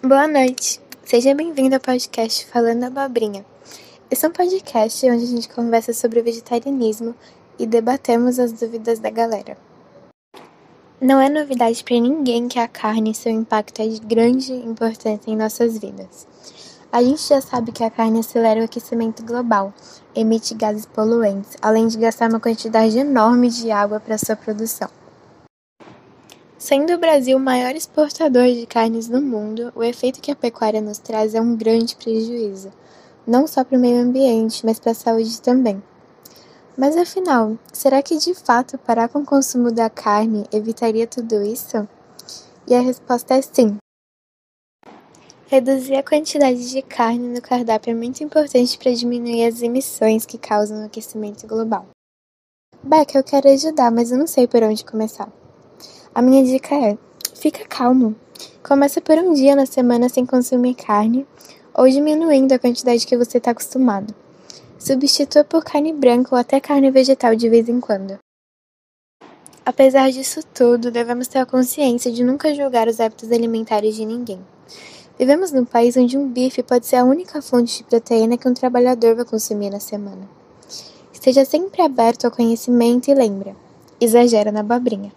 Boa noite, seja bem-vindo ao podcast Falando Abobrinha. Esse é um podcast onde a gente conversa sobre o vegetarianismo e debatemos as dúvidas da galera. Não é novidade para ninguém que a carne e seu impacto é de grande importância em nossas vidas. A gente já sabe que a carne acelera o aquecimento global, emite gases poluentes, além de gastar uma quantidade enorme de água para sua produção. Sendo o Brasil o maior exportador de carnes do mundo, o efeito que a pecuária nos traz é um grande prejuízo, não só para o meio ambiente, mas para a saúde também. Mas afinal, será que de fato parar com o consumo da carne evitaria tudo isso? E a resposta é sim. Reduzir a quantidade de carne no cardápio é muito importante para diminuir as emissões que causam o aquecimento global. Beck, eu quero ajudar, mas eu não sei por onde começar. A minha dica é: fica calmo. Começa por um dia na semana sem consumir carne ou diminuindo a quantidade que você está acostumado. Substitua por carne branca ou até carne vegetal de vez em quando. Apesar disso tudo, devemos ter a consciência de nunca julgar os hábitos alimentares de ninguém. Vivemos num país onde um bife pode ser a única fonte de proteína que um trabalhador vai consumir na semana. Esteja sempre aberto ao conhecimento e lembra: exagera na abobrinha.